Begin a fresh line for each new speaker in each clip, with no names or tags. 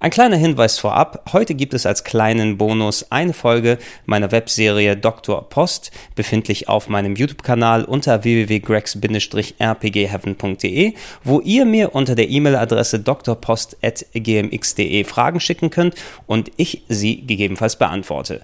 Ein kleiner Hinweis vorab, heute gibt es als kleinen Bonus eine Folge meiner Webserie Dr. Post, befindlich auf meinem YouTube-Kanal unter www.gregs-rpgheaven.de, wo ihr mir unter der E-Mail-Adresse drpost.gmx.de Fragen schicken könnt und ich sie gegebenenfalls beantworte.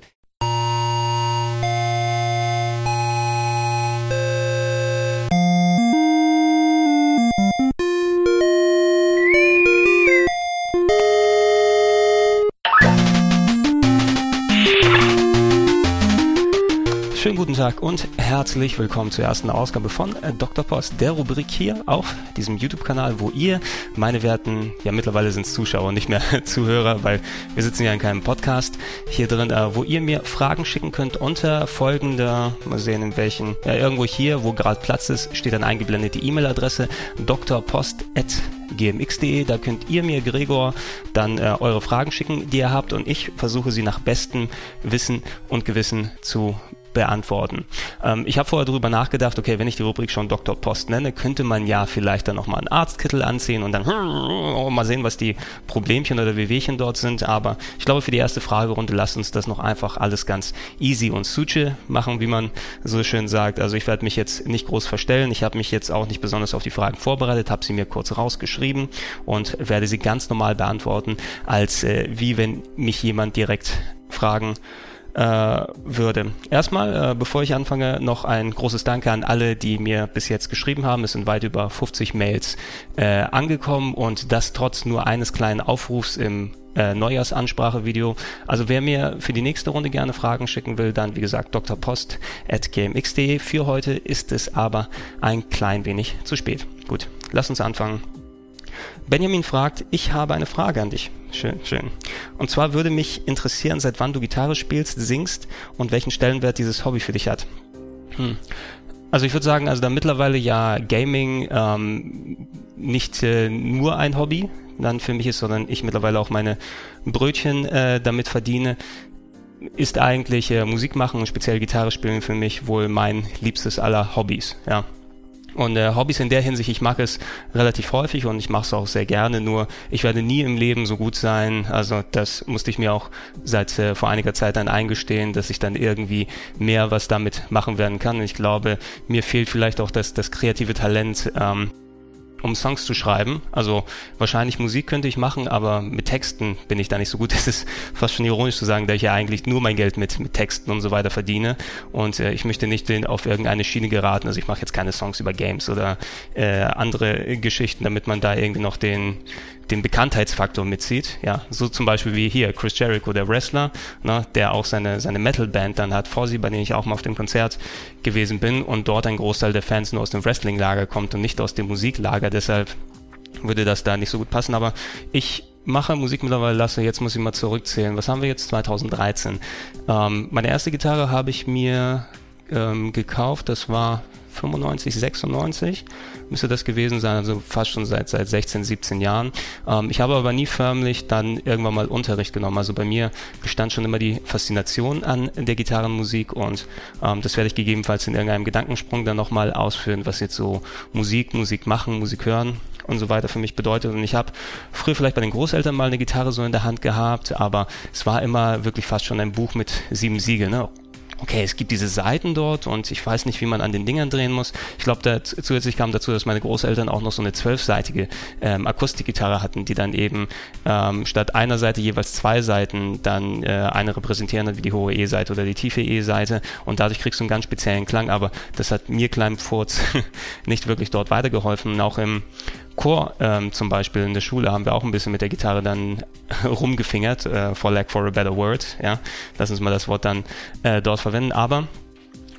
Schönen guten Tag und herzlich willkommen zur ersten Ausgabe von äh, Dr. Post, der Rubrik hier auf diesem YouTube-Kanal, wo ihr, meine werten, ja mittlerweile sind es Zuschauer, nicht mehr Zuhörer, weil wir sitzen ja in keinem Podcast hier drin, äh, wo ihr mir Fragen schicken könnt unter folgender, mal sehen in welchen, ja irgendwo hier, wo gerade Platz ist, steht dann eingeblendet die E-Mail-Adresse drpost.gmx.de. Da könnt ihr mir, Gregor, dann äh, eure Fragen schicken, die ihr habt und ich versuche sie nach bestem Wissen und Gewissen zu beantworten. Ähm, ich habe vorher darüber nachgedacht, okay, wenn ich die Rubrik schon Dr. Post nenne, könnte man ja vielleicht dann nochmal einen Arztkittel anziehen und dann oh, mal sehen, was die Problemchen oder Wehwehchen dort sind. Aber ich glaube, für die erste Fragerunde lasst uns das noch einfach alles ganz easy und suche machen, wie man so schön sagt. Also ich werde mich jetzt nicht groß verstellen. Ich habe mich jetzt auch nicht besonders auf die Fragen vorbereitet, habe sie mir kurz rausgeschrieben und werde sie ganz normal beantworten, als äh, wie wenn mich jemand direkt fragen äh, würde. Erstmal, äh, bevor ich anfange, noch ein großes Danke an alle, die mir bis jetzt geschrieben haben. Es sind weit über 50 Mails äh, angekommen und das trotz nur eines kleinen Aufrufs im äh, Neujahrsansprache-Video. Also wer mir für die nächste Runde gerne Fragen schicken will, dann wie gesagt drpost.gmx.de. Für heute ist es aber ein klein wenig zu spät. Gut, lass uns anfangen Benjamin fragt, ich habe eine Frage an dich. Schön, schön. Und zwar würde mich interessieren, seit wann du Gitarre spielst, singst und welchen Stellenwert dieses Hobby für dich hat. Hm. Also ich würde sagen, also da mittlerweile ja Gaming ähm, nicht äh, nur ein Hobby dann für mich ist, sondern ich mittlerweile auch meine Brötchen äh, damit verdiene, ist eigentlich äh, Musik machen und speziell Gitarre spielen für mich wohl mein liebstes aller Hobbys. Ja. Und äh, Hobbys in der Hinsicht, ich mag es relativ häufig und ich mache es auch sehr gerne, nur ich werde nie im Leben so gut sein. Also das musste ich mir auch seit äh, vor einiger Zeit dann eingestehen, dass ich dann irgendwie mehr was damit machen werden kann. Und ich glaube, mir fehlt vielleicht auch das, das kreative Talent. Ähm, um Songs zu schreiben. Also wahrscheinlich Musik könnte ich machen, aber mit Texten bin ich da nicht so gut. Das ist fast schon ironisch zu sagen, da ich ja eigentlich nur mein Geld mit, mit Texten und so weiter verdiene. Und äh, ich möchte nicht auf irgendeine Schiene geraten. Also ich mache jetzt keine Songs über Games oder äh, andere Geschichten, damit man da irgendwie noch den, den Bekanntheitsfaktor mitzieht. Ja, so zum Beispiel wie hier Chris Jericho, der Wrestler, ne, der auch seine, seine Metal-Band dann hat, Fozzy, bei denen ich auch mal auf dem Konzert gewesen bin und dort ein Großteil der Fans nur aus dem Wrestling-Lager kommt und nicht aus dem Musiklager. Deshalb würde das da nicht so gut passen. Aber ich mache Musik mittlerweile lasse, jetzt muss ich mal zurückzählen. Was haben wir jetzt? 2013. Ähm, meine erste Gitarre habe ich mir ähm, gekauft, das war 95, 96 müsste das gewesen sein, also fast schon seit, seit 16, 17 Jahren. Ähm, ich habe aber nie förmlich dann irgendwann mal Unterricht genommen. Also bei mir bestand schon immer die Faszination an der Gitarrenmusik und ähm, das werde ich gegebenenfalls in irgendeinem Gedankensprung dann nochmal ausführen, was jetzt so Musik, Musik machen, Musik hören und so weiter für mich bedeutet. Und ich habe früher vielleicht bei den Großeltern mal eine Gitarre so in der Hand gehabt, aber es war immer wirklich fast schon ein Buch mit sieben Siegeln. Ne? Okay, es gibt diese Seiten dort und ich weiß nicht, wie man an den Dingern drehen muss. Ich glaube, zusätzlich kam dazu, dass meine Großeltern auch noch so eine zwölfseitige ähm, Akustikgitarre hatten, die dann eben ähm, statt einer Seite jeweils zwei Seiten dann äh, eine repräsentieren hat, wie die hohe E-Seite oder die tiefe E-Seite und dadurch kriegst du einen ganz speziellen Klang, aber das hat mir kleinem Furz nicht wirklich dort weitergeholfen. auch im Chor ähm, zum Beispiel in der Schule haben wir auch ein bisschen mit der Gitarre dann rumgefingert, äh, for lack for a better word, ja. Lass uns mal das Wort dann äh, dort verwenden, aber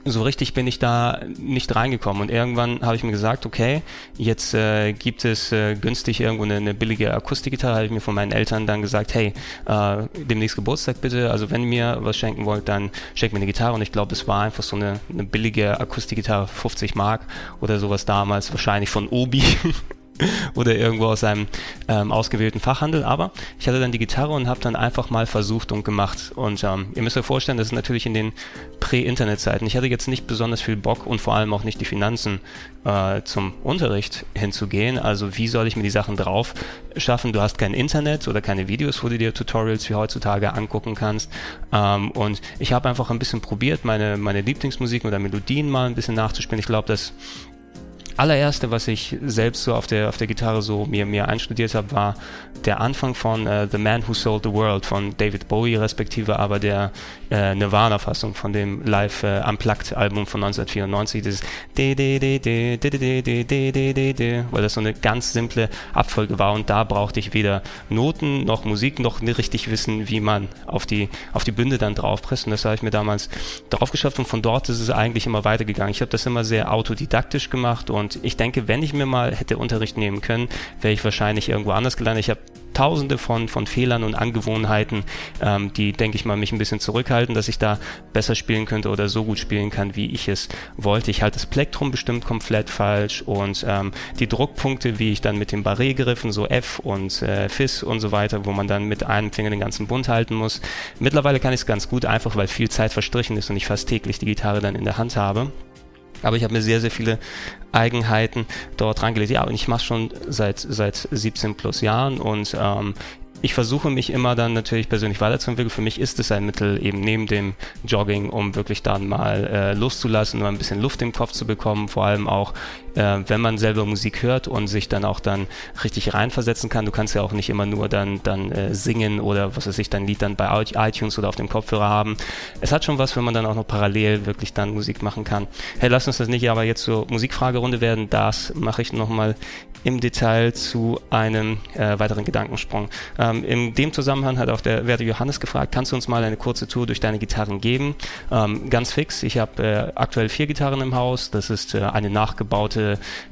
so richtig bin ich da nicht reingekommen. Und irgendwann habe ich mir gesagt, okay, jetzt äh, gibt es äh, günstig irgendwo eine, eine billige Akustikgitarre, habe ich mir von meinen Eltern dann gesagt, hey, äh, demnächst Geburtstag bitte, also wenn ihr mir was schenken wollt, dann schenkt mir eine Gitarre. Und ich glaube, es war einfach so eine, eine billige Akustikgitarre, 50 Mark oder sowas damals, wahrscheinlich von Obi oder irgendwo aus einem ähm, ausgewählten Fachhandel. Aber ich hatte dann die Gitarre und habe dann einfach mal versucht und gemacht. Und ähm, ihr müsst euch vorstellen, das ist natürlich in den Prä-Internet-Zeiten. Ich hatte jetzt nicht besonders viel Bock und vor allem auch nicht die Finanzen äh, zum Unterricht hinzugehen. Also wie soll ich mir die Sachen drauf schaffen? Du hast kein Internet oder keine Videos, wo du dir Tutorials wie heutzutage angucken kannst. Ähm, und ich habe einfach ein bisschen probiert, meine, meine Lieblingsmusik oder Melodien mal ein bisschen nachzuspielen. Ich glaube, dass allererste, was ich selbst so auf der, auf der Gitarre so mir, mir einstudiert habe, war der Anfang von uh, The Man Who Sold the World von David Bowie, respektive aber der äh, Nirvana-Fassung von dem Live äh, Unplugged-Album von 1994, dieses weil das so eine ganz simple Abfolge war und da brauchte ich weder Noten noch Musik noch richtig wissen, wie man auf die, auf die Bünde dann draufpresst und das habe ich mir damals drauf geschafft und von dort ist es eigentlich immer weitergegangen. Ich habe das immer sehr autodidaktisch gemacht und und ich denke, wenn ich mir mal hätte Unterricht nehmen können, wäre ich wahrscheinlich irgendwo anders gelandet. Ich habe tausende von, von Fehlern und Angewohnheiten, ähm, die, denke ich mal, mich ein bisschen zurückhalten, dass ich da besser spielen könnte oder so gut spielen kann, wie ich es wollte. Ich halte das Plektrum bestimmt komplett falsch und ähm, die Druckpunkte, wie ich dann mit den Barré-Griffen, so F und äh, Fis und so weiter, wo man dann mit einem Finger den ganzen Bund halten muss. Mittlerweile kann ich es ganz gut, einfach weil viel Zeit verstrichen ist und ich fast täglich die Gitarre dann in der Hand habe. Aber ich habe mir sehr, sehr viele Eigenheiten dort reingelegt. Ja, und ich mache schon seit, seit 17 plus Jahren und ähm, ich versuche mich immer dann natürlich persönlich weiterzuentwickeln. Für mich ist es ein Mittel eben neben dem Jogging, um wirklich dann mal äh, loszulassen, um ein bisschen Luft im Kopf zu bekommen. Vor allem auch, äh, wenn man selber Musik hört und sich dann auch dann richtig reinversetzen kann. Du kannst ja auch nicht immer nur dann, dann äh, singen oder was weiß ich, dein Lied dann bei iTunes oder auf dem Kopfhörer haben. Es hat schon was, wenn man dann auch noch parallel wirklich dann Musik machen kann. Hey, lass uns das nicht aber jetzt zur Musikfragerunde werden. Das mache ich nochmal im Detail zu einem äh, weiteren Gedankensprung. Ähm, in dem Zusammenhang hat auch der werte Johannes gefragt, kannst du uns mal eine kurze Tour durch deine Gitarren geben? Ähm, ganz fix, ich habe äh, aktuell vier Gitarren im Haus. Das ist äh, eine nachgebaute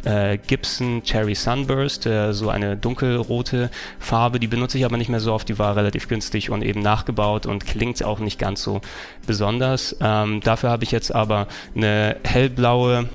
äh, Gibson Cherry Sunburst, äh, so eine dunkelrote Farbe. Die benutze ich aber nicht mehr so oft, die war relativ günstig und eben nachgebaut und klingt auch nicht ganz so besonders. Ähm, dafür habe ich jetzt aber eine hellblaue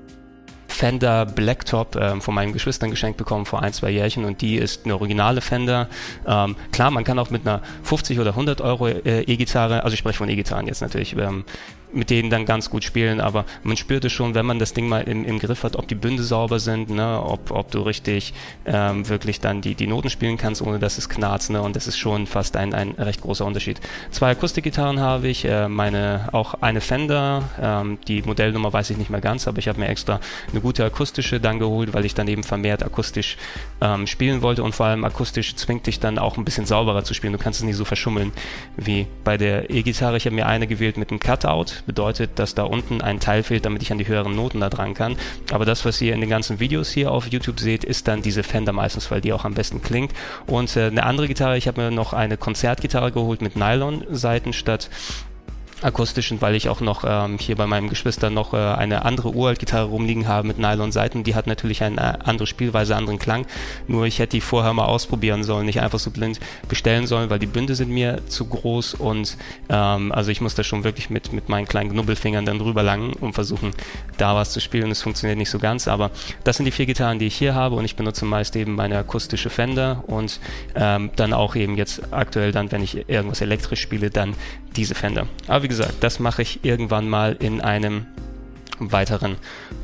Fender Blacktop ähm, von meinen Geschwistern geschenkt bekommen vor ein, zwei Jährchen und die ist eine originale Fender. Ähm, klar, man kann auch mit einer 50 oder 100 Euro äh, E-Gitarre, also ich spreche von E-Gitarren jetzt natürlich, ähm, mit denen dann ganz gut spielen, aber man spürt es schon, wenn man das Ding mal im, im Griff hat, ob die Bünde sauber sind, ne, ob, ob du richtig ähm, wirklich dann die, die Noten spielen kannst, ohne dass es knarzt, ne, und das ist schon fast ein, ein recht großer Unterschied. Zwei Akustikgitarren habe ich, äh, meine, auch eine Fender, ähm, die Modellnummer weiß ich nicht mehr ganz, aber ich habe mir extra eine gute akustische dann geholt, weil ich dann eben vermehrt akustisch ähm, spielen wollte und vor allem akustisch zwingt dich dann auch ein bisschen sauberer zu spielen. Du kannst es nicht so verschummeln wie bei der E-Gitarre. Ich habe mir eine gewählt mit einem Cutout, bedeutet, dass da unten ein Teil fehlt, damit ich an die höheren Noten da dran kann. Aber das, was ihr in den ganzen Videos hier auf YouTube seht, ist dann diese Fender meistens, weil die auch am besten klingt. Und äh, eine andere Gitarre, ich habe mir noch eine Konzertgitarre geholt mit Nylon-Seiten statt akustischen, weil ich auch noch ähm, hier bei meinem Geschwister noch äh, eine andere Uralt-Gitarre rumliegen habe mit Nylon-Seiten. Die hat natürlich eine andere Spielweise, anderen Klang. Nur ich hätte die vorher mal ausprobieren sollen, nicht einfach so blind bestellen sollen, weil die Bünde sind mir zu groß und ähm, also ich muss da schon wirklich mit, mit meinen kleinen Knubbelfingern dann drüber langen und versuchen, da was zu spielen. Es funktioniert nicht so ganz, aber das sind die vier Gitarren, die ich hier habe und ich benutze meist eben meine akustische Fender und ähm, dann auch eben jetzt aktuell dann, wenn ich irgendwas elektrisch spiele, dann diese Fender. Aber wie gesagt, das mache ich irgendwann mal in einem weiteren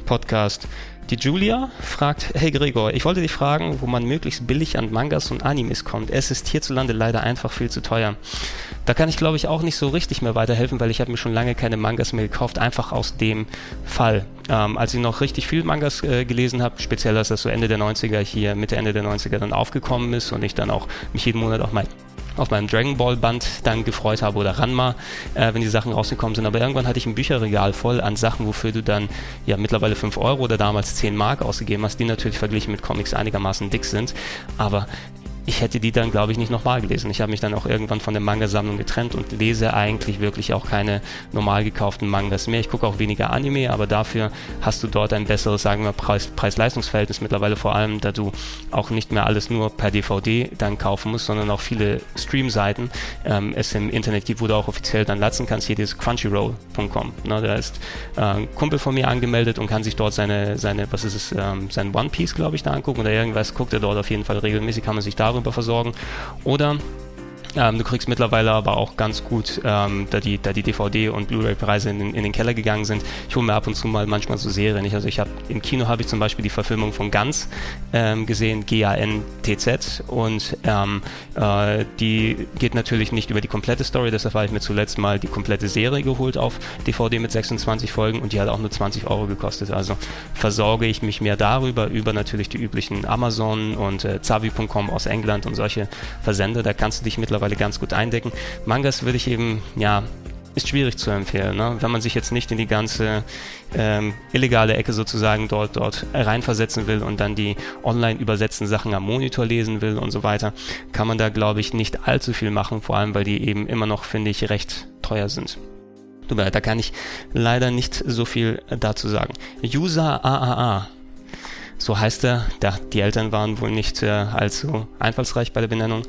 Podcast. Die Julia fragt, hey Gregor, ich wollte dich fragen, wo man möglichst billig an Mangas und Animes kommt. Es ist hierzulande leider einfach viel zu teuer. Da kann ich glaube ich auch nicht so richtig mehr weiterhelfen, weil ich habe mir schon lange keine Mangas mehr gekauft, einfach aus dem Fall. Ähm, als ich noch richtig viel Mangas äh, gelesen habe, speziell als das so Ende der 90er hier, Mitte, Ende der 90er dann aufgekommen ist und ich dann auch mich jeden Monat auch mal auf meinem Dragon Ball Band dann gefreut habe oder Ranma, äh, wenn die Sachen rausgekommen sind. Aber irgendwann hatte ich ein Bücherregal voll an Sachen, wofür du dann ja mittlerweile 5 Euro oder damals 10 Mark ausgegeben hast, die natürlich verglichen mit Comics einigermaßen dick sind. Aber ich hätte die dann, glaube ich, nicht nochmal gelesen. Ich habe mich dann auch irgendwann von der Manga-Sammlung getrennt und lese eigentlich wirklich auch keine normal gekauften Mangas mehr. Ich gucke auch weniger Anime, aber dafür hast du dort ein besseres, sagen wir, Preis-Leistungsverhältnis mittlerweile, vor allem, da du auch nicht mehr alles nur per DVD dann kaufen musst, sondern auch viele Stream-Seiten ähm, es im Internet gibt, wo du auch offiziell dann latzen kannst. Hier dieses crunchyroll.com. Ne, da ist äh, ein Kumpel von mir angemeldet und kann sich dort seine, seine was ist es, ähm, sein One Piece, glaube ich, da angucken oder irgendwas, guckt er dort auf jeden Fall regelmäßig, kann man sich darüber versorgen. Oder ähm, du kriegst mittlerweile aber auch ganz gut, ähm, da, die, da die DVD- und Blu-ray-Preise in, in, den Keller gegangen sind. Ich hole mir ab und zu mal manchmal so Serien. Ich, also ich habe im Kino habe ich zum Beispiel die Verfilmung von Ganz ähm, gesehen, G-A-N-T-Z und ähm, äh, die geht natürlich nicht über die komplette Story, deshalb habe ich mir zuletzt mal die komplette Serie geholt auf DVD mit 26 Folgen und die hat auch nur 20 Euro gekostet. Also versorge ich mich mehr darüber, über natürlich die üblichen Amazon und äh, Zavi.com aus England und solche Versender. Da kannst du dich mittlerweile mittlerweile ganz gut eindecken. Mangas würde ich eben, ja, ist schwierig zu empfehlen, ne? wenn man sich jetzt nicht in die ganze ähm, illegale Ecke sozusagen dort dort reinversetzen will und dann die online übersetzten Sachen am Monitor lesen will und so weiter, kann man da glaube ich nicht allzu viel machen, vor allem weil die eben immer noch finde ich recht teuer sind. Da kann ich leider nicht so viel dazu sagen. User AAA so heißt er, da die Eltern waren wohl nicht äh, allzu einfallsreich bei der Benennung,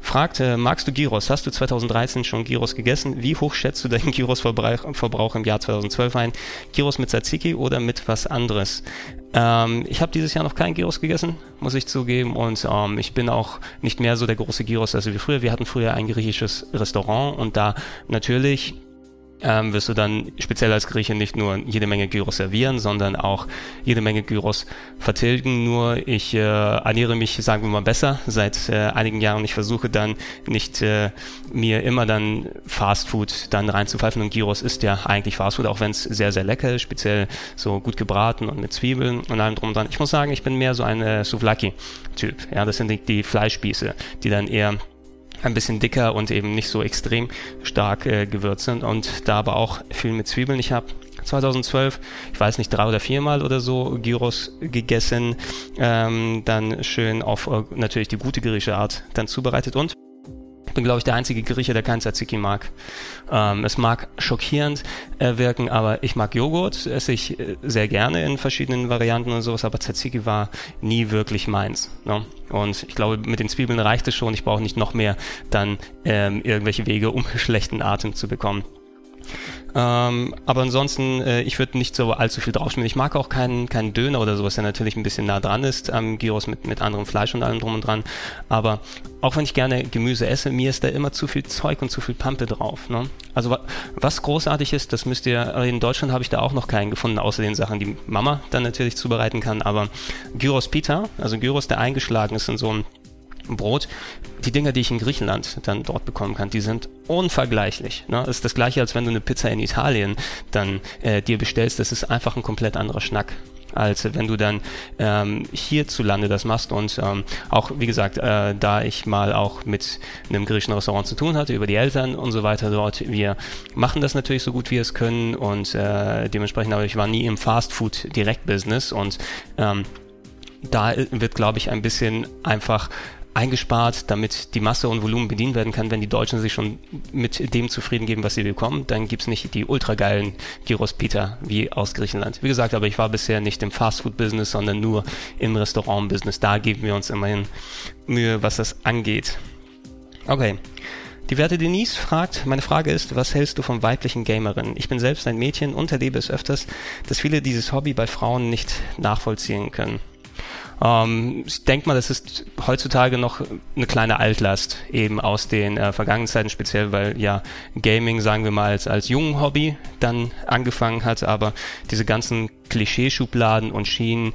fragt, äh, magst du Gyros? Hast du 2013 schon Gyros gegessen? Wie hoch schätzt du deinen Gyros-Verbrauch im Jahr 2012 ein? Gyros mit Tzatziki oder mit was anderes? Ähm, ich habe dieses Jahr noch keinen Gyros gegessen, muss ich zugeben. Und ähm, ich bin auch nicht mehr so der große Gyros, also wie früher. Wir hatten früher ein griechisches Restaurant und da natürlich ähm, wirst du dann speziell als Grieche nicht nur jede Menge Gyros servieren, sondern auch jede Menge Gyros vertilgen. Nur ich äh, ernähre mich, sagen wir mal, besser seit äh, einigen Jahren. Ich versuche dann nicht äh, mir immer dann Fast Food dann reinzupfeifen. Und Gyros ist ja eigentlich Fast Food, auch wenn es sehr, sehr lecker ist, speziell so gut gebraten und mit Zwiebeln und allem drum und dran. Ich muss sagen, ich bin mehr so ein äh, Souvlaki-Typ. Ja, das sind die, die Fleischspieße, die dann eher ein bisschen dicker und eben nicht so extrem stark äh, gewürzt sind und da aber auch viel mit Zwiebeln. Ich habe 2012, ich weiß nicht, drei oder viermal oder so Gyros gegessen, ähm, dann schön auf äh, natürlich die gute griechische Art dann zubereitet und bin, glaube ich, der einzige Grieche, der kein Tzatziki mag. Ähm, es mag schockierend äh, wirken, aber ich mag Joghurt, esse ich äh, sehr gerne in verschiedenen Varianten und sowas, aber Tzatziki war nie wirklich meins. Ne? Und ich glaube, mit den Zwiebeln reicht es schon. Ich brauche nicht noch mehr dann ähm, irgendwelche Wege, um schlechten Atem zu bekommen. Ähm, aber ansonsten, äh, ich würde nicht so allzu viel draufschmieren. Ich mag auch keinen, keinen Döner oder sowas, der natürlich ein bisschen nah dran ist am Gyros mit, mit anderem Fleisch und allem drum und dran. Aber auch wenn ich gerne Gemüse esse, mir ist da immer zu viel Zeug und zu viel Pampe drauf. Ne? Also was großartig ist, das müsst ihr, in Deutschland habe ich da auch noch keinen gefunden, außer den Sachen, die Mama dann natürlich zubereiten kann. Aber Gyros Pita, also Gyros, der eingeschlagen ist in so ein Brot, die Dinger, die ich in Griechenland dann dort bekommen kann, die sind unvergleichlich. Ne? Das ist das gleiche, als wenn du eine Pizza in Italien dann äh, dir bestellst. Das ist einfach ein komplett anderer Schnack als wenn du dann ähm, hierzulande das machst und ähm, auch wie gesagt, äh, da ich mal auch mit einem griechischen Restaurant zu tun hatte über die Eltern und so weiter dort, wir machen das natürlich so gut wie wir es können und äh, dementsprechend, aber ich war nie im Fast Food Direkt Business und ähm, da wird, glaube ich, ein bisschen einfach eingespart, damit die Masse und Volumen bedient werden kann. Wenn die Deutschen sich schon mit dem zufrieden geben, was sie bekommen, dann gibt's nicht die ultrageilen Gyros Pita wie aus Griechenland. Wie gesagt, aber ich war bisher nicht im Fastfood-Business, sondern nur im Restaurant-Business. Da geben wir uns immerhin Mühe, was das angeht. Okay. Die werte Denise fragt, meine Frage ist, was hältst du von weiblichen Gamerinnen? Ich bin selbst ein Mädchen und erlebe es öfters, dass viele dieses Hobby bei Frauen nicht nachvollziehen können. Ähm, ich denke mal, das ist heutzutage noch eine kleine Altlast eben aus den äh, vergangenen Zeiten, speziell weil ja Gaming, sagen wir mal, als, als jungen Hobby dann angefangen hat, aber diese ganzen Klischeeschubladen und Schienen,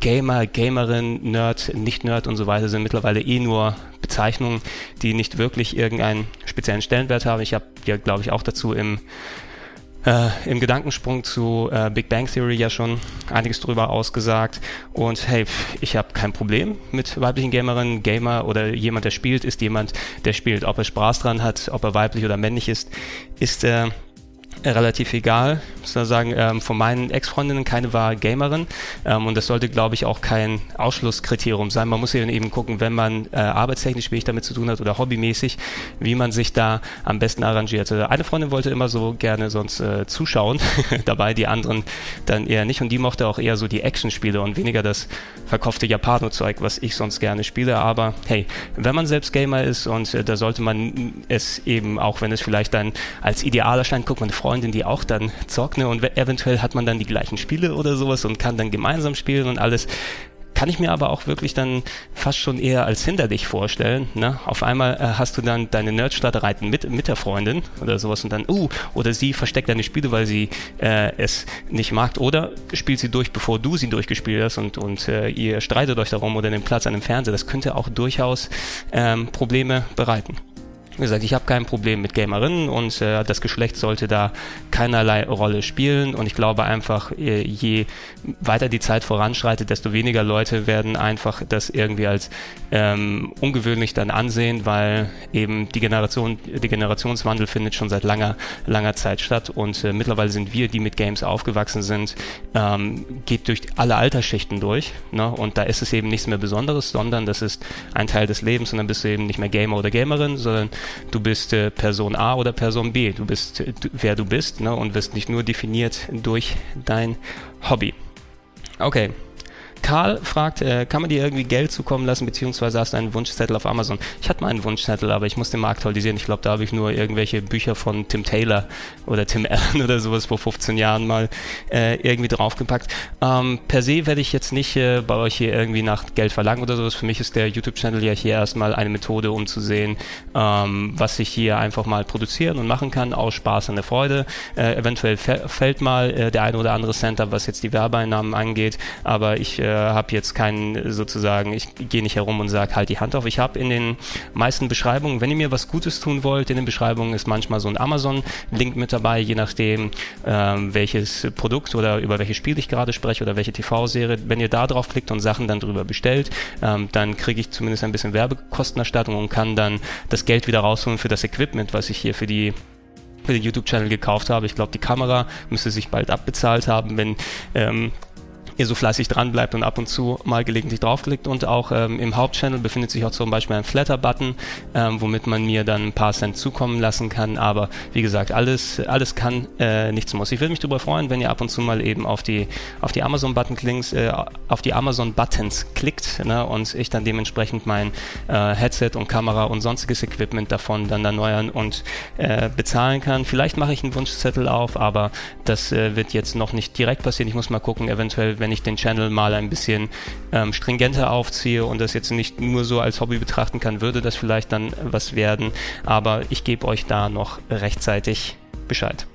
Gamer, Gamerin, Nerd, Nicht-Nerd und so weiter sind mittlerweile eh nur Bezeichnungen, die nicht wirklich irgendeinen speziellen Stellenwert haben. Ich habe ja, glaube ich, auch dazu im äh, im Gedankensprung zu äh, Big Bang Theory ja schon einiges drüber ausgesagt. Und hey, ich habe kein Problem mit weiblichen Gamerinnen. Gamer oder jemand, der spielt, ist jemand, der spielt. Ob er Spaß dran hat, ob er weiblich oder männlich ist, ist äh, relativ egal. Ich muss sagen, ähm, von meinen Ex-Freundinnen keine war Gamerin ähm, und das sollte, glaube ich, auch kein Ausschlusskriterium sein. Man muss eben gucken, wenn man äh, arbeitstechnisch wenig damit zu tun hat oder hobbymäßig, wie man sich da am besten arrangiert. Also eine Freundin wollte immer so gerne sonst äh, zuschauen, dabei die anderen dann eher nicht und die mochte auch eher so die Action-Spiele und weniger das verkaufte Japano-Zeug, was ich sonst gerne spiele. Aber hey, wenn man selbst Gamer ist und äh, da sollte man es eben, auch wenn es vielleicht dann als ideal erscheint, guckt man eine Freundin, die auch dann zockt ne, und eventuell hat man dann die gleichen Spiele oder sowas und kann dann gemeinsam spielen und alles kann ich mir aber auch wirklich dann fast schon eher als hinderlich vorstellen. Ne? Auf einmal äh, hast du dann deine Nerdstreitereien mit, mit der Freundin oder sowas und dann, uh, oder sie versteckt deine Spiele, weil sie äh, es nicht mag oder spielt sie durch, bevor du sie durchgespielt hast und, und äh, ihr streitet euch darum oder den Platz an dem Fernseher. Das könnte auch durchaus ähm, Probleme bereiten. Wie gesagt, ich habe kein Problem mit Gamerinnen und äh, das Geschlecht sollte da keinerlei Rolle spielen. Und ich glaube einfach, äh, je weiter die Zeit voranschreitet, desto weniger Leute werden einfach das irgendwie als ähm, ungewöhnlich dann ansehen, weil eben die Generation, die Generationswandel findet schon seit langer, langer Zeit statt. Und äh, mittlerweile sind wir, die mit Games aufgewachsen sind, ähm, geht durch alle Altersschichten durch. Ne? Und da ist es eben nichts mehr Besonderes, sondern das ist ein Teil des Lebens und dann bist du eben nicht mehr Gamer oder Gamerin, sondern du bist äh, Person A oder Person B. Du bist, äh, wer du bist ne? und wirst nicht nur definiert durch dein Hobby. Okay, Karl fragt, äh, kann man dir irgendwie Geld zukommen lassen, beziehungsweise hast du einen Wunschzettel auf Amazon? Ich hatte mal einen Wunschzettel, aber ich muss den mal aktualisieren. Ich glaube, da habe ich nur irgendwelche Bücher von Tim Taylor oder Tim Allen oder sowas vor 15 Jahren mal äh, irgendwie draufgepackt. Ähm, per se werde ich jetzt nicht äh, bei euch hier irgendwie nach Geld verlangen oder sowas. Für mich ist der YouTube-Channel ja hier erstmal eine Methode, um zu sehen, ähm, was ich hier einfach mal produzieren und machen kann, aus Spaß und der Freude. Äh, eventuell fällt mal äh, der eine oder andere Center, was jetzt die Werbeeinnahmen angeht, aber ich äh, habe jetzt keinen sozusagen, ich gehe nicht herum und sage, halt die Hand auf. Ich habe in den meisten Beschreibungen, wenn ihr mir was Gutes tun wollt, in den Beschreibungen ist manchmal so ein Amazon-Link mit dabei, je nachdem, ähm, welches Produkt oder über welches Spiel ich gerade spreche oder welche TV-Serie. Wenn ihr da drauf klickt und Sachen dann drüber bestellt, ähm, dann kriege ich zumindest ein bisschen Werbekostenerstattung und kann dann das Geld wieder rausholen für das Equipment, was ich hier für die für den YouTube-Channel gekauft habe. Ich glaube, die Kamera müsste sich bald abbezahlt haben, wenn ähm, ihr so fleißig dran bleibt und ab und zu mal gelegentlich draufklickt. Und auch ähm, im Hauptchannel befindet sich auch zum Beispiel ein Flatter-Button, ähm, womit man mir dann ein paar Cent zukommen lassen kann. Aber wie gesagt, alles, alles kann, äh, nichts muss. Ich würde mich darüber freuen, wenn ihr ab und zu mal eben auf die, auf die Amazon-Button äh, auf die Amazon-Buttons klickt ne, und ich dann dementsprechend mein äh, Headset und Kamera und sonstiges Equipment davon dann erneuern und äh, bezahlen kann. Vielleicht mache ich einen Wunschzettel auf, aber das äh, wird jetzt noch nicht direkt passieren. Ich muss mal gucken, eventuell, wenn ich den Channel mal ein bisschen ähm, stringenter aufziehe und das jetzt nicht nur so als Hobby betrachten kann, würde das vielleicht dann was werden. Aber ich gebe euch da noch rechtzeitig Bescheid.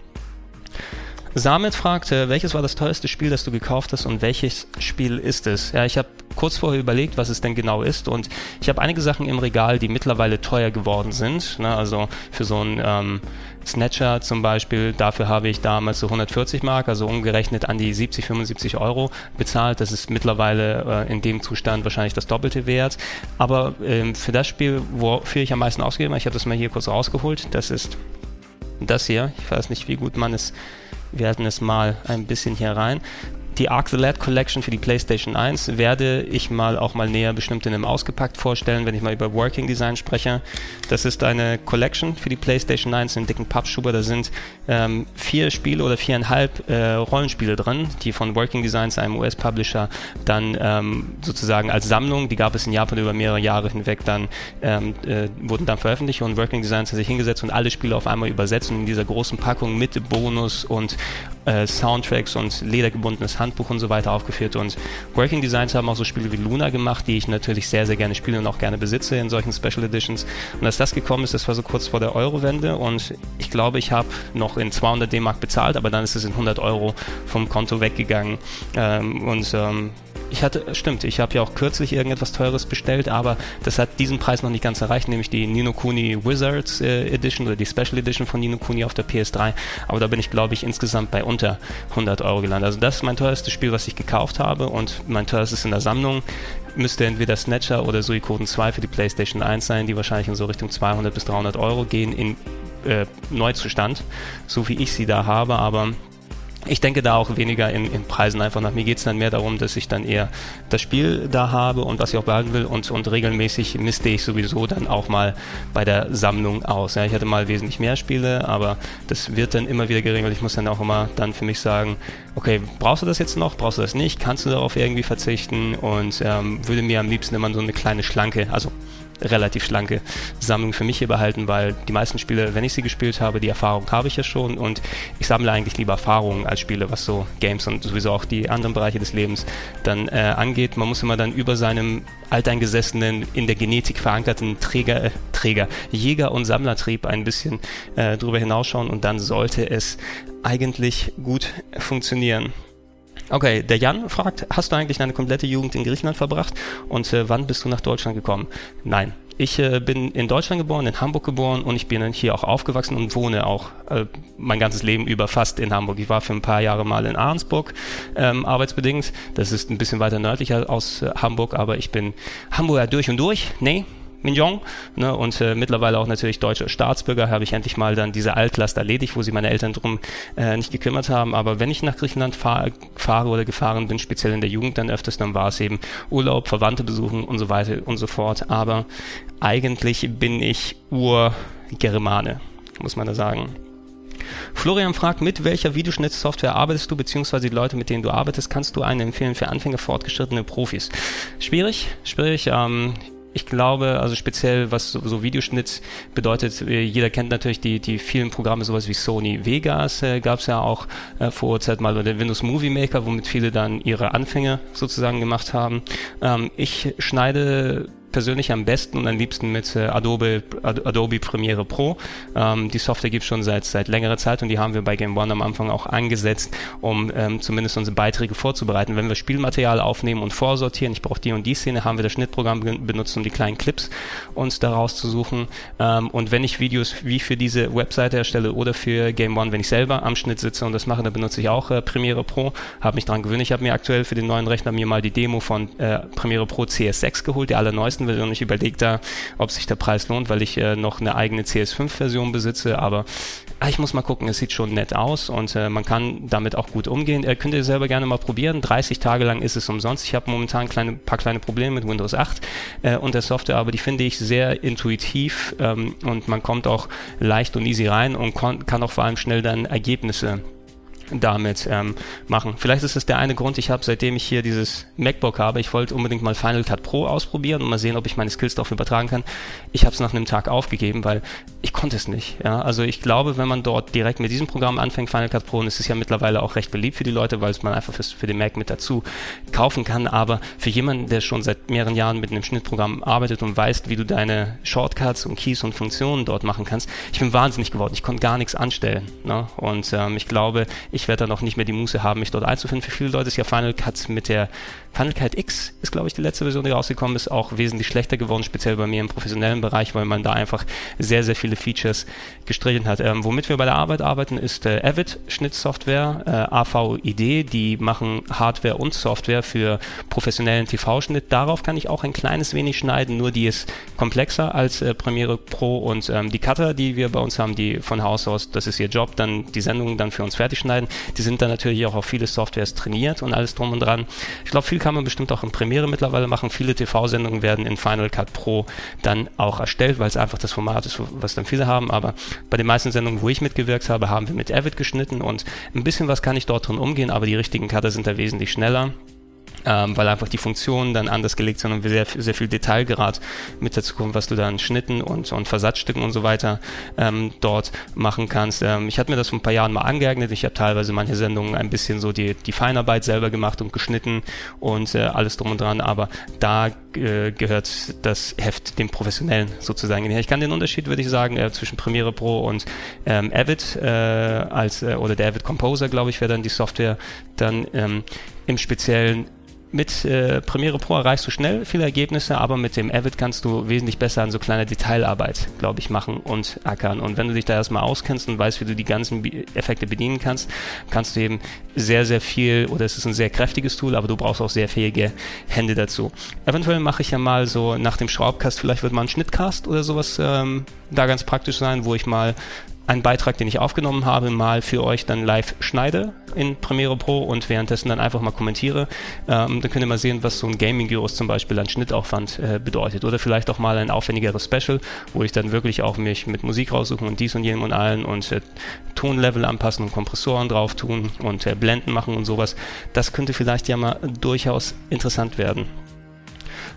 Samit fragte, welches war das teuerste Spiel, das du gekauft hast und welches Spiel ist es? Ja, ich habe kurz vorher überlegt, was es denn genau ist und ich habe einige Sachen im Regal, die mittlerweile teuer geworden sind. Ne? Also für so ein ähm, Snatcher zum Beispiel, dafür habe ich damals so 140 Mark, also umgerechnet an die 70, 75 Euro bezahlt. Das ist mittlerweile äh, in dem Zustand wahrscheinlich das Doppelte wert. Aber ähm, für das Spiel, wofür ich am meisten ausgegeben habe, ich habe das mal hier kurz rausgeholt, das ist das hier. Ich weiß nicht, wie gut man es wir hatten es mal ein bisschen hier rein die Arc the Lad Collection für die PlayStation 1 werde ich mal auch mal näher bestimmt in einem Ausgepackt vorstellen, wenn ich mal über Working Design spreche. Das ist eine Collection für die PlayStation 1 in dicken Pappschuber. Da sind ähm, vier Spiele oder viereinhalb äh, Rollenspiele drin, die von Working Designs, einem US-Publisher, dann ähm, sozusagen als Sammlung, die gab es in Japan über mehrere Jahre hinweg, dann ähm, äh, wurden dann veröffentlicht und Working Designs hat sich hingesetzt und alle Spiele auf einmal übersetzt und in dieser großen Packung mit Bonus und äh, Soundtracks und ledergebundenes Hand Handbuch und so weiter aufgeführt. Und Working Designs haben auch so Spiele wie Luna gemacht, die ich natürlich sehr, sehr gerne spiele und auch gerne besitze in solchen Special Editions. Und als das gekommen ist, das war so kurz vor der Euro-Wende und ich glaube, ich habe noch in 200 D-Mark bezahlt, aber dann ist es in 100 Euro vom Konto weggegangen. Ähm, und ähm, ich hatte, stimmt, ich habe ja auch kürzlich irgendetwas Teures bestellt, aber das hat diesen Preis noch nicht ganz erreicht, nämlich die Nino Kuni Wizards äh, Edition oder die Special Edition von Nino Kuni auf der PS3. Aber da bin ich, glaube ich, insgesamt bei unter 100 Euro gelandet. Also das ist mein teuerstes Spiel, was ich gekauft habe und mein teuerstes in der Sammlung müsste entweder Snatcher oder Suikoden 2 für die PlayStation 1 sein, die wahrscheinlich in so Richtung 200 bis 300 Euro gehen in äh, Neuzustand, so wie ich sie da habe, aber ich denke da auch weniger in, in Preisen einfach nach. Mir geht es dann mehr darum, dass ich dann eher das Spiel da habe und was ich auch behalten will und, und regelmäßig misste ich sowieso dann auch mal bei der Sammlung aus. Ja, ich hatte mal wesentlich mehr Spiele, aber das wird dann immer wieder geregelt. Ich muss dann auch immer dann für mich sagen, okay, brauchst du das jetzt noch, brauchst du das nicht, kannst du darauf irgendwie verzichten und ähm, würde mir am liebsten immer so eine kleine schlanke, also relativ schlanke Sammlung für mich hier behalten, weil die meisten Spiele, wenn ich sie gespielt habe, die Erfahrung habe ich ja schon und ich sammle eigentlich lieber Erfahrungen als Spiele, was so Games und sowieso auch die anderen Bereiche des Lebens dann äh, angeht. Man muss immer dann über seinem alteingesessenen, in der Genetik verankerten Träger, äh, Träger, Jäger- und Sammlertrieb ein bisschen äh, drüber hinausschauen und dann sollte es eigentlich gut funktionieren. Okay, der Jan fragt, hast du eigentlich deine komplette Jugend in Griechenland verbracht und äh, wann bist du nach Deutschland gekommen? Nein, ich äh, bin in Deutschland geboren, in Hamburg geboren und ich bin hier auch aufgewachsen und wohne auch äh, mein ganzes Leben über fast in Hamburg. Ich war für ein paar Jahre mal in Ahrensburg ähm, arbeitsbedingt. Das ist ein bisschen weiter nördlicher aus äh, Hamburg, aber ich bin Hamburger durch und durch. Nee, Mignon ne, und äh, mittlerweile auch natürlich deutscher Staatsbürger, habe ich endlich mal dann diese Altlast erledigt, wo sie meine Eltern drum äh, nicht gekümmert haben. Aber wenn ich nach Griechenland fahr, fahre oder gefahren bin, speziell in der Jugend dann öfters, dann war es eben Urlaub, Verwandte besuchen und so weiter und so fort. Aber eigentlich bin ich Ur-Germane, muss man da sagen. Florian fragt, mit welcher Videoschnittsoftware arbeitest du, beziehungsweise die Leute, mit denen du arbeitest, kannst du einen empfehlen für Anfänger, fortgeschrittene Profis? Schwierig, schwierig. Ähm, ich glaube, also speziell was so, so Videoschnitt bedeutet, äh, jeder kennt natürlich die, die vielen Programme, sowas wie Sony Vegas äh, gab es ja auch äh, vor Zeit mal, oder Windows Movie Maker, womit viele dann ihre Anfänge sozusagen gemacht haben. Ähm, ich schneide persönlich am besten und am liebsten mit äh, Adobe, Adobe Premiere Pro. Ähm, die Software gibt es schon seit, seit längerer Zeit und die haben wir bei Game One am Anfang auch eingesetzt, um ähm, zumindest unsere Beiträge vorzubereiten. Wenn wir Spielmaterial aufnehmen und vorsortieren, ich brauche die und die Szene, haben wir das Schnittprogramm benutzt, um die kleinen Clips uns daraus zu suchen. Ähm, und wenn ich Videos wie für diese Webseite erstelle oder für Game One, wenn ich selber am Schnitt sitze und das mache, dann benutze ich auch äh, Premiere Pro. Habe mich daran gewöhnt. Ich habe mir aktuell für den neuen Rechner mir mal die Demo von äh, Premiere Pro CS6 geholt, die allerneueste neuesten Version. Ich überlege da, ob sich der Preis lohnt, weil ich äh, noch eine eigene CS5-Version besitze, aber ah, ich muss mal gucken, es sieht schon nett aus und äh, man kann damit auch gut umgehen. Äh, könnt ihr selber gerne mal probieren. 30 Tage lang ist es umsonst. Ich habe momentan ein paar kleine Probleme mit Windows 8 äh, und der Software, aber die finde ich sehr intuitiv ähm, und man kommt auch leicht und easy rein und kann auch vor allem schnell dann Ergebnisse damit ähm, machen. Vielleicht ist das der eine Grund, ich habe, seitdem ich hier dieses MacBook habe, ich wollte unbedingt mal Final Cut Pro ausprobieren und mal sehen, ob ich meine Skills darauf übertragen kann. Ich habe es nach einem Tag aufgegeben, weil ich konnte es nicht. Ja? Also ich glaube, wenn man dort direkt mit diesem Programm anfängt, Final Cut Pro, und es ist ja mittlerweile auch recht beliebt für die Leute, weil es man einfach für den Mac mit dazu kaufen kann, aber für jemanden, der schon seit mehreren Jahren mit einem Schnittprogramm arbeitet und weiß, wie du deine Shortcuts und Keys und Funktionen dort machen kannst, ich bin wahnsinnig geworden. Ich konnte gar nichts anstellen. Ne? Und ähm, ich glaube, ich ich werde dann auch nicht mehr die Muße haben, mich dort einzufinden. Für viele Leute ist ja Final Cut mit der Final Cut X ist, glaube ich, die letzte Version, die rausgekommen ist, auch wesentlich schlechter geworden, speziell bei mir im professionellen Bereich, weil man da einfach sehr, sehr viele Features gestrichen hat. Ähm, womit wir bei der Arbeit arbeiten, ist äh, Avid Schnittsoftware, äh, AVID, die machen Hardware und Software für professionellen TV-Schnitt. Darauf kann ich auch ein kleines wenig schneiden, nur die ist komplexer als äh, Premiere Pro und ähm, die Cutter, die wir bei uns haben, die von Haus aus, das ist ihr Job, dann die Sendungen dann für uns fertig schneiden. Die sind dann natürlich auch auf viele Softwares trainiert und alles drum und dran. Ich glaube, viel kann man bestimmt auch in Premiere mittlerweile machen. Viele TV-Sendungen werden in Final Cut Pro dann auch erstellt, weil es einfach das Format ist, was dann viele haben. Aber bei den meisten Sendungen, wo ich mitgewirkt habe, haben wir mit Avid geschnitten und ein bisschen was kann ich dort drin umgehen, aber die richtigen Cutter sind da wesentlich schneller ähm, weil einfach die Funktionen dann anders gelegt sind und sehr, sehr viel Detailgrad mit dazu kommt, was du dann Schnitten und, und Versatzstücken und so weiter ähm, dort machen kannst. Ähm, ich hatte mir das vor ein paar Jahren mal angeeignet. Ich habe teilweise manche Sendungen ein bisschen so die, die Feinarbeit selber gemacht und geschnitten und äh, alles drum und dran, aber da äh, gehört das Heft dem Professionellen sozusagen Ich kann den Unterschied, würde ich sagen, äh, zwischen Premiere Pro und ähm, Avid äh, als äh, oder der Avid Composer, glaube ich, wäre dann die Software dann ähm, im Speziellen mit äh, Premiere Pro erreichst du schnell viele Ergebnisse, aber mit dem Avid kannst du wesentlich besser an so kleiner Detailarbeit, glaube ich, machen und ackern. Und wenn du dich da erstmal auskennst und weißt, wie du die ganzen Effekte bedienen kannst, kannst du eben sehr, sehr viel, oder es ist ein sehr kräftiges Tool, aber du brauchst auch sehr fähige Hände dazu. Eventuell mache ich ja mal so nach dem Schraubcast, vielleicht wird mal ein Schnittcast oder sowas ähm, da ganz praktisch sein, wo ich mal einen Beitrag, den ich aufgenommen habe, mal für euch dann live schneide in Premiere Pro und währenddessen dann einfach mal kommentiere. Ähm, dann könnt ihr mal sehen, was so ein Gaming-Gyros zum Beispiel an Schnittaufwand äh, bedeutet. Oder vielleicht auch mal ein aufwendigeres Special, wo ich dann wirklich auch mich mit Musik raussuchen und dies und jenem und allen und äh, Tonlevel anpassen und Kompressoren drauf tun und äh, Blenden machen und sowas. Das könnte vielleicht ja mal durchaus interessant werden.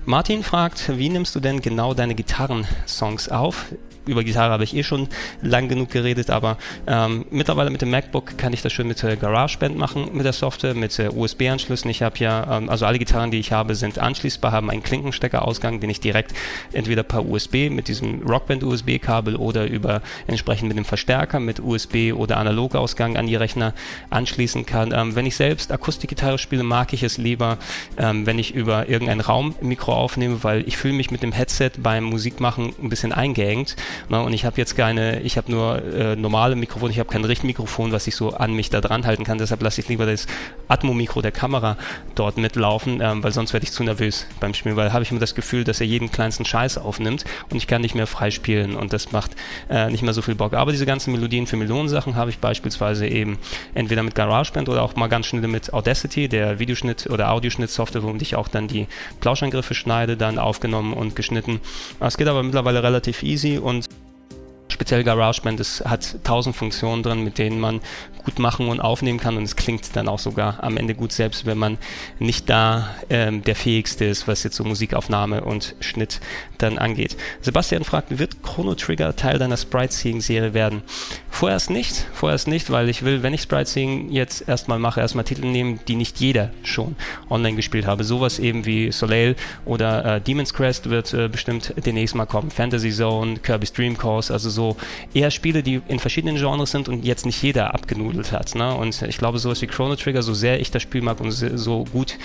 Martin fragt, wie nimmst du denn genau deine Gitarrensongs auf? Über Gitarre habe ich eh schon lang genug geredet, aber ähm, mittlerweile mit dem MacBook kann ich das schön mit äh, GarageBand machen, mit der Software, mit äh, USB-Anschlüssen. Ich habe ja, ähm, also alle Gitarren, die ich habe, sind anschließbar, haben einen Klinkensteckerausgang, den ich direkt entweder per USB mit diesem Rockband-USB-Kabel oder über entsprechend mit dem Verstärker mit USB oder Analogausgang an die Rechner anschließen kann. Ähm, wenn ich selbst Akustikgitarre spiele, mag ich es lieber, ähm, wenn ich über irgendein Raummikro aufnehme, weil ich fühle mich mit dem Headset beim Musikmachen ein bisschen eingeengt Ne? Und ich habe jetzt keine, ich habe nur äh, normale Mikrofone, ich habe kein Richtmikrofon, was ich so an mich da dran halten kann. Deshalb lasse ich lieber das Atmo-Mikro der Kamera dort mitlaufen, ähm, weil sonst werde ich zu nervös beim Spielen, weil habe ich immer das Gefühl, dass er jeden kleinsten Scheiß aufnimmt und ich kann nicht mehr frei spielen und das macht äh, nicht mehr so viel Bock. Aber diese ganzen Melodien für Millionensachen habe ich beispielsweise eben entweder mit GarageBand oder auch mal ganz schnell mit Audacity, der Videoschnitt oder Audioschnitt-Software, womit ich auch dann die Plauschangriffe schneide, dann aufgenommen und geschnitten. Es geht aber mittlerweile relativ easy und speziell GarageBand, es hat tausend Funktionen drin, mit denen man gut machen und aufnehmen kann und es klingt dann auch sogar am Ende gut, selbst wenn man nicht da ähm, der fähigste ist, was jetzt so Musikaufnahme und Schnitt dann angeht. Sebastian fragt, wird Chrono Trigger Teil deiner Sprite Seeing Serie werden? Vorerst nicht, vorerst nicht, weil ich will, wenn ich Sprite Seeing jetzt erstmal mache, erstmal Titel nehmen, die nicht jeder schon online gespielt habe. Sowas eben wie Soleil oder äh, Demon's Crest wird äh, bestimmt demnächst mal kommen. Fantasy Zone, Kirby's Dream Course, also so eher Spiele, die in verschiedenen Genres sind und jetzt nicht jeder abgenudelt hat. Ne? Und ich glaube, sowas wie Chrono Trigger, so sehr ich das Spiel mag und so gut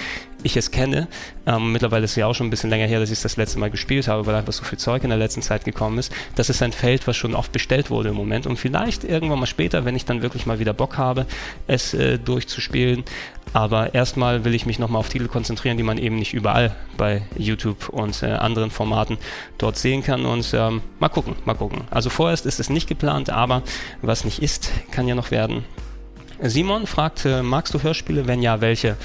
ich es kenne, ähm, mittlerweile ist es ja auch schon ein bisschen länger her, dass ich es das letzte Mal gespielt habe, weil einfach so viel Zeug in der letzten Zeit gekommen ist. Das ist ein Feld, was schon oft bestellt wurde im Moment und vielleicht irgendwann mal später, wenn ich dann wirklich mal wieder Bock habe, es äh, durchzuspielen. Aber erstmal will ich mich nochmal auf Titel konzentrieren, die man eben nicht überall bei YouTube und äh, anderen Formaten dort sehen kann. Und ähm, mal gucken, mal gucken. Also vorerst ist es nicht geplant, aber was nicht ist, kann ja noch werden. Simon fragt, magst du Hörspiele? Wenn ja, welche?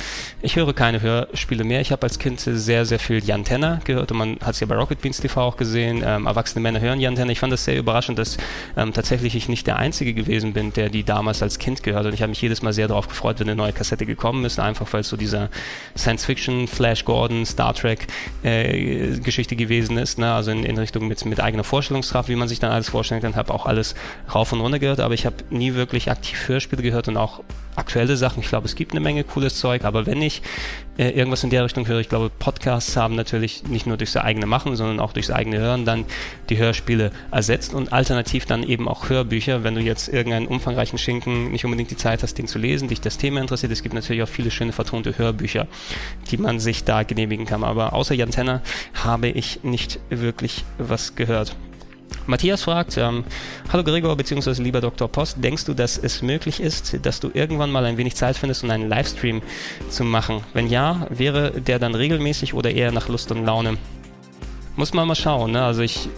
Ich höre keine Hörspiele mehr. Ich habe als Kind sehr, sehr viel Jan Tenner gehört und man hat es ja bei Rocket Beans TV auch gesehen. Ähm, erwachsene Männer hören Jan Tenner. Ich fand das sehr überraschend, dass ähm, tatsächlich ich nicht der Einzige gewesen bin, der die damals als Kind gehört. Und ich habe mich jedes Mal sehr darauf gefreut, wenn eine neue Kassette gekommen ist, einfach weil es so dieser Science-Fiction, Flash Gordon, Star Trek äh, Geschichte gewesen ist. Ne? Also in, in Richtung mit, mit eigener Vorstellungskraft, wie man sich dann alles vorstellen kann. Habe auch alles rauf und runter gehört, aber ich habe nie wirklich aktiv Hörspiele gehört und auch aktuelle Sachen. Ich glaube, es gibt eine Menge cooles Zeug, aber wenn ich äh, irgendwas in der Richtung höre, ich glaube, Podcasts haben natürlich nicht nur durchs eigene Machen, sondern auch durchs eigene Hören dann die Hörspiele ersetzt und alternativ dann eben auch Hörbücher, wenn du jetzt irgendeinen umfangreichen Schinken nicht unbedingt die Zeit hast, den zu lesen, dich das Thema interessiert. Es gibt natürlich auch viele schöne vertonte Hörbücher, die man sich da genehmigen kann. Aber außer Jan Tenner habe ich nicht wirklich was gehört. Matthias fragt, ähm, hallo Gregor bzw. lieber Dr. Post, denkst du, dass es möglich ist, dass du irgendwann mal ein wenig Zeit findest, um einen Livestream zu machen? Wenn ja, wäre der dann regelmäßig oder eher nach Lust und Laune? Muss man mal schauen. Ne? Also ich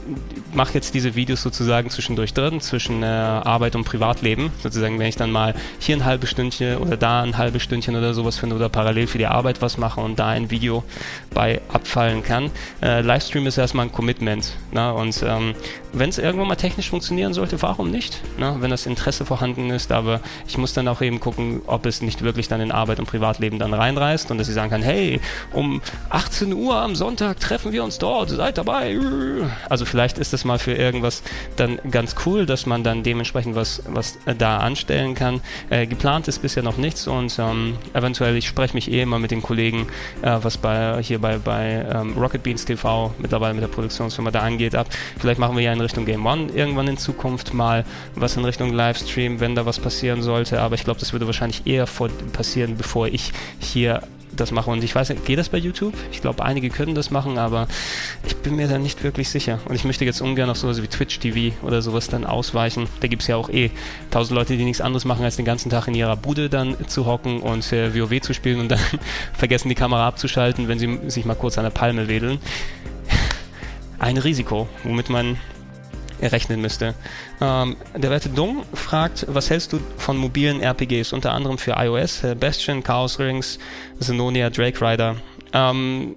mache jetzt diese Videos sozusagen zwischendurch drin, zwischen äh, Arbeit und Privatleben. Sozusagen, wenn ich dann mal hier ein halbes Stündchen oder da ein halbes Stündchen oder sowas finde oder parallel für die Arbeit was mache und da ein Video bei abfallen kann. Äh, Livestream ist erstmal ein Commitment. Ne? Und ähm, wenn es irgendwann mal technisch funktionieren sollte, warum nicht? Ne? Wenn das Interesse vorhanden ist, aber ich muss dann auch eben gucken, ob es nicht wirklich dann in Arbeit und Privatleben dann reinreißt und dass ich sagen kann, hey, um 18 Uhr am Sonntag treffen wir uns dort seid dabei. Also vielleicht ist das mal für irgendwas dann ganz cool, dass man dann dementsprechend was, was da anstellen kann. Äh, geplant ist bisher noch nichts und ähm, eventuell, ich spreche mich eh immer mit den Kollegen, äh, was bei hier bei, bei ähm, Rocket Beans TV mittlerweile mit der Produktionsfirma da angeht, ab. Vielleicht machen wir ja in Richtung Game One irgendwann in Zukunft mal was in Richtung Livestream, wenn da was passieren sollte, aber ich glaube, das würde wahrscheinlich eher vor, passieren, bevor ich hier das mache. Und ich weiß nicht, geht das bei YouTube? Ich glaube, einige können das machen, aber ich bin mir da nicht wirklich sicher. Und ich möchte jetzt ungern auf sowas wie Twitch TV oder sowas dann ausweichen. Da gibt es ja auch eh tausend Leute, die nichts anderes machen, als den ganzen Tag in ihrer Bude dann zu hocken und äh, WoW zu spielen und dann vergessen, die Kamera abzuschalten, wenn sie sich mal kurz an der Palme wedeln. Ein Risiko, womit man rechnen müsste. Ähm, der werte Dung fragt, was hältst du von mobilen RPGs, unter anderem für iOS, Bastion, Chaos Rings, Xenonia, Drake Rider? Ähm,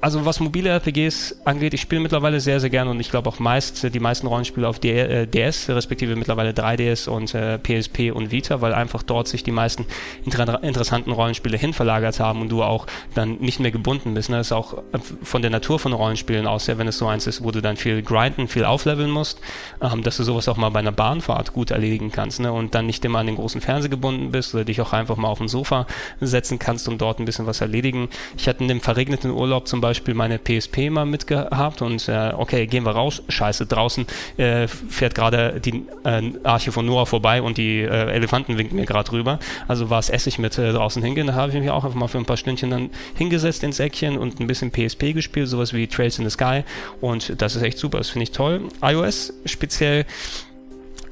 also was mobile RPGs angeht, ich spiele mittlerweile sehr, sehr gerne und ich glaube auch meist die meisten Rollenspiele auf DS, äh, respektive mittlerweile 3DS und äh, PSP und Vita, weil einfach dort sich die meisten inter interessanten Rollenspiele hinverlagert haben und du auch dann nicht mehr gebunden bist. Ne? Das ist auch äh, von der Natur von Rollenspielen aus, ja, wenn es so eins ist, wo du dann viel grinden, viel aufleveln musst, ähm, dass du sowas auch mal bei einer Bahnfahrt gut erledigen kannst ne? und dann nicht immer an den großen Fernseher gebunden bist oder dich auch einfach mal auf dem Sofa setzen kannst und dort ein bisschen was erledigen. Ich hatte in dem verregneten Urlaub zum Beispiel Beispiel meine PSP mal mitgehabt und äh, okay, gehen wir raus. Scheiße, draußen äh, fährt gerade die äh, Arche von Noah vorbei und die äh, Elefanten winken mir gerade rüber. Also war es Essig mit äh, draußen hingehen. Da habe ich mich auch einfach mal für ein paar Stündchen dann hingesetzt ins Eckchen und ein bisschen PSP gespielt, sowas wie Trails in the Sky. Und das ist echt super, das finde ich toll. iOS speziell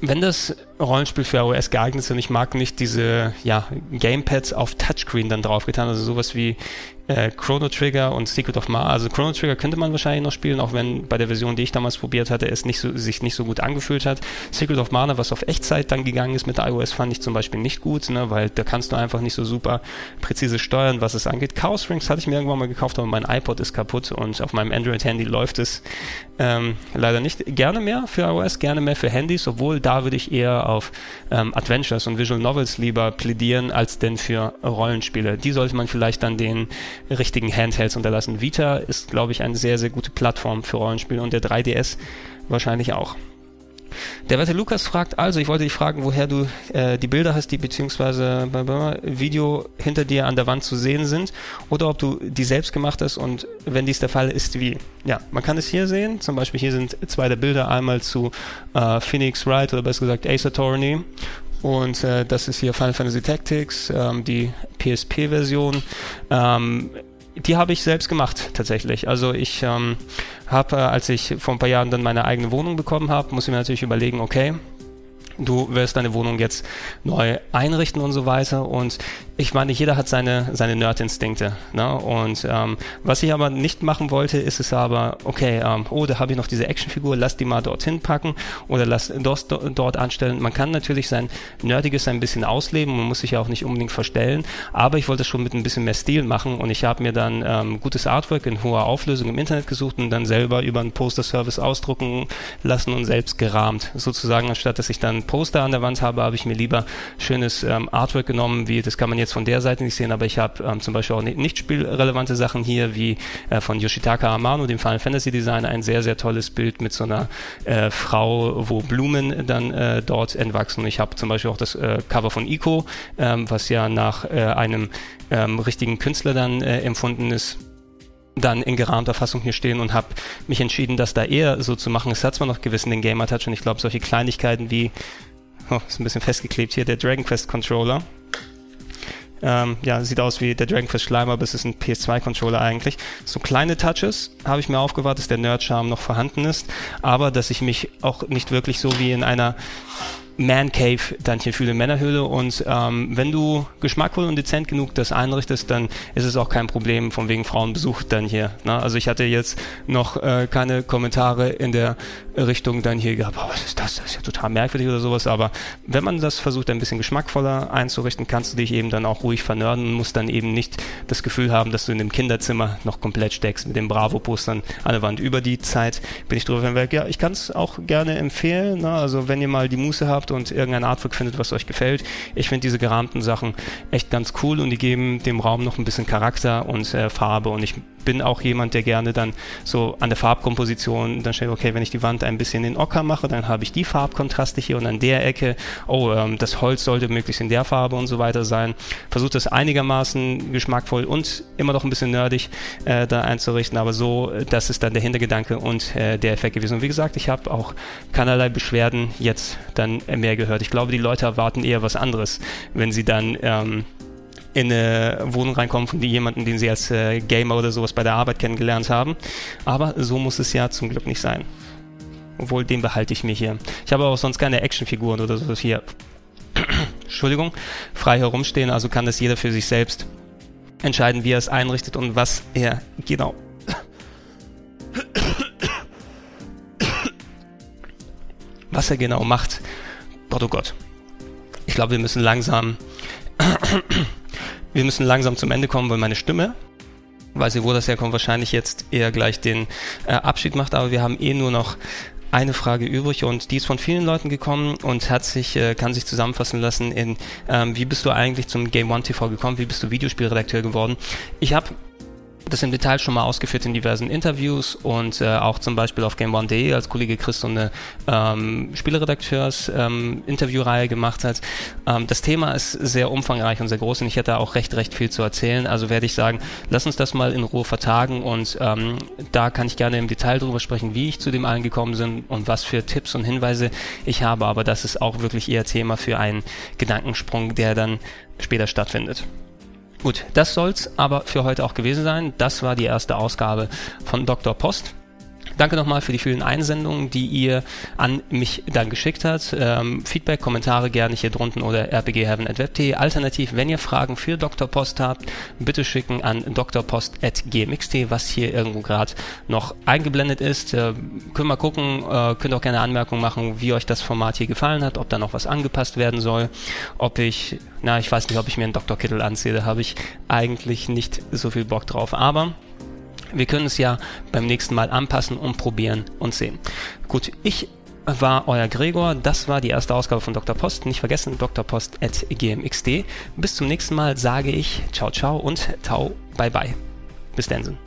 wenn das Rollenspiel für iOS geeignet ist und ich mag nicht diese ja, Gamepads auf Touchscreen dann draufgetan, also sowas wie äh, Chrono Trigger und Secret of Mana. Also Chrono Trigger könnte man wahrscheinlich noch spielen, auch wenn bei der Version, die ich damals probiert hatte, es nicht so, sich nicht so gut angefühlt hat. Secret of Mana, was auf Echtzeit dann gegangen ist mit iOS, fand ich zum Beispiel nicht gut, ne, weil da kannst du einfach nicht so super präzise steuern, was es angeht. Chaos Rings hatte ich mir irgendwann mal gekauft, aber mein iPod ist kaputt und auf meinem Android-Handy läuft es ähm, leider nicht. Gerne mehr für iOS, gerne mehr für Handys, obwohl da würde ich eher auf ähm, Adventures und Visual Novels lieber plädieren, als denn für Rollenspiele. Die sollte man vielleicht dann den richtigen Handhelds unterlassen. Vita ist, glaube ich, eine sehr, sehr gute Plattform für Rollenspiele und der 3DS wahrscheinlich auch. Der werte Lukas fragt also, ich wollte dich fragen, woher du äh, die Bilder hast, die beziehungsweise Video hinter dir an der Wand zu sehen sind, oder ob du die selbst gemacht hast und wenn dies der Fall ist, wie. Ja, man kann es hier sehen, zum Beispiel hier sind zwei der Bilder, einmal zu äh, Phoenix Wright oder besser gesagt Ace Attorney und äh, das ist hier Final Fantasy Tactics, ähm, die PSP-Version. Ähm, die habe ich selbst gemacht tatsächlich. Also ich ähm, habe, äh, als ich vor ein paar Jahren dann meine eigene Wohnung bekommen habe, muss ich mir natürlich überlegen, okay, du wirst deine Wohnung jetzt neu einrichten und so weiter. Und ich meine, jeder hat seine, seine Nerd-Instinkte. Ne? Und ähm, was ich aber nicht machen wollte, ist es aber, okay, ähm, oh, da habe ich noch diese Actionfigur, lass die mal dorthin packen oder lass dort, dort anstellen. Man kann natürlich sein Nerdiges ein bisschen ausleben, man muss sich ja auch nicht unbedingt verstellen, aber ich wollte es schon mit ein bisschen mehr Stil machen und ich habe mir dann ähm, gutes Artwork in hoher Auflösung im Internet gesucht und dann selber über einen Poster-Service ausdrucken lassen und selbst gerahmt. Sozusagen, anstatt dass ich dann Poster an der Wand habe, habe ich mir lieber schönes ähm, Artwork genommen, wie das kann man jetzt von der Seite nicht sehen, aber ich habe ähm, zum Beispiel auch nicht spielrelevante Sachen hier, wie äh, von Yoshitaka Amano, dem Final Fantasy Designer, ein sehr, sehr tolles Bild mit so einer äh, Frau, wo Blumen dann äh, dort entwachsen. Ich habe zum Beispiel auch das äh, Cover von Ico, ähm, was ja nach äh, einem ähm, richtigen Künstler dann äh, empfunden ist dann in gerahmter Fassung hier stehen und habe mich entschieden, das da eher so zu machen. Es hat zwar noch gewissen den Gamer Touch und ich glaube solche Kleinigkeiten wie, oh, ist ein bisschen festgeklebt hier, der Dragon Quest Controller. Ähm, ja, sieht aus wie der Dragon Quest Schleimer, aber es ist ein PS2-Controller eigentlich. So kleine Touches habe ich mir aufgewahrt, dass der Nerd-Charme noch vorhanden ist, aber dass ich mich auch nicht wirklich so wie in einer man Cave dann hier fühle Männerhöhle und ähm, wenn du geschmackvoll und dezent genug das einrichtest, dann ist es auch kein Problem von wegen Frauenbesuch dann hier. Ne? Also ich hatte jetzt noch äh, keine Kommentare in der Richtung dann hier gehabt, oh, was ist das? Das ist ja total merkwürdig oder sowas, aber wenn man das versucht ein bisschen geschmackvoller einzurichten, kannst du dich eben dann auch ruhig vernörden und musst dann eben nicht das Gefühl haben, dass du in dem Kinderzimmer noch komplett steckst mit den Bravo-Postern an der Wand. Über die Zeit bin ich drüber hinweg. Ja, ich kann es auch gerne empfehlen. Ne? Also wenn ihr mal die Muße habt, habt und irgendein Artwork findet, was euch gefällt. Ich finde diese gerahmten Sachen echt ganz cool und die geben dem Raum noch ein bisschen Charakter und äh, Farbe und ich bin auch jemand, der gerne dann so an der Farbkomposition dann stellt, okay, wenn ich die Wand ein bisschen in Ocker mache, dann habe ich die Farbkontraste hier und an der Ecke, oh, ähm, das Holz sollte möglichst in der Farbe und so weiter sein. Versucht das einigermaßen geschmackvoll und immer noch ein bisschen nerdig äh, da einzurichten, aber so, das ist dann der Hintergedanke und äh, der Effekt gewesen. Und wie gesagt, ich habe auch keinerlei Beschwerden jetzt dann mehr gehört. Ich glaube, die Leute erwarten eher was anderes, wenn sie dann ähm, in eine Wohnung reinkommen von jemandem, den sie als äh, Gamer oder sowas bei der Arbeit kennengelernt haben. Aber so muss es ja zum Glück nicht sein. Obwohl, den behalte ich mir hier. Ich habe auch sonst keine Actionfiguren oder so hier. Entschuldigung, frei herumstehen, also kann das jeder für sich selbst entscheiden, wie er es einrichtet und was er genau. Was er genau macht. Oh Gott. Ich glaube, wir müssen langsam wir müssen langsam zum Ende kommen, weil meine Stimme, weiß ich, wo das herkommt, wahrscheinlich jetzt eher gleich den äh, Abschied macht, aber wir haben eh nur noch eine Frage übrig und die ist von vielen Leuten gekommen und hat sich, äh, kann sich zusammenfassen lassen in, ähm, wie bist du eigentlich zum Game One TV gekommen, wie bist du Videospielredakteur geworden. Ich habe das im Detail schon mal ausgeführt in diversen Interviews und äh, auch zum Beispiel auf GameOne.de, als Kollege Chris so eine ähm, Spieleredakteurs-Interviewreihe ähm, gemacht hat. Ähm, das Thema ist sehr umfangreich und sehr groß und ich hätte auch recht, recht viel zu erzählen. Also werde ich sagen, lass uns das mal in Ruhe vertagen und ähm, da kann ich gerne im Detail drüber sprechen, wie ich zu dem allen gekommen bin und was für Tipps und Hinweise ich habe. Aber das ist auch wirklich eher Thema für einen Gedankensprung, der dann später stattfindet. Gut, das soll's aber für heute auch gewesen sein. Das war die erste Ausgabe von Dr. Post. Danke nochmal für die vielen Einsendungen, die ihr an mich dann geschickt habt. Ähm, Feedback, Kommentare gerne hier drunten oder rpgheaven.web.de. Alternativ, wenn ihr Fragen für Dr. Post habt, bitte schicken an drpost.gmx.de, was hier irgendwo gerade noch eingeblendet ist. Äh, können wir gucken, äh, könnt auch gerne Anmerkungen machen, wie euch das Format hier gefallen hat, ob da noch was angepasst werden soll, ob ich, na, ich weiß nicht, ob ich mir einen Dr. Kittel anziehe, da habe ich eigentlich nicht so viel Bock drauf. Aber wir können es ja beim nächsten Mal anpassen und probieren und sehen. Gut, ich war euer Gregor. Das war die erste Ausgabe von Dr. Post. Nicht vergessen, drpost.gmxd. Bis zum nächsten Mal sage ich ciao, ciao und tau, bye, bye. Bis dann.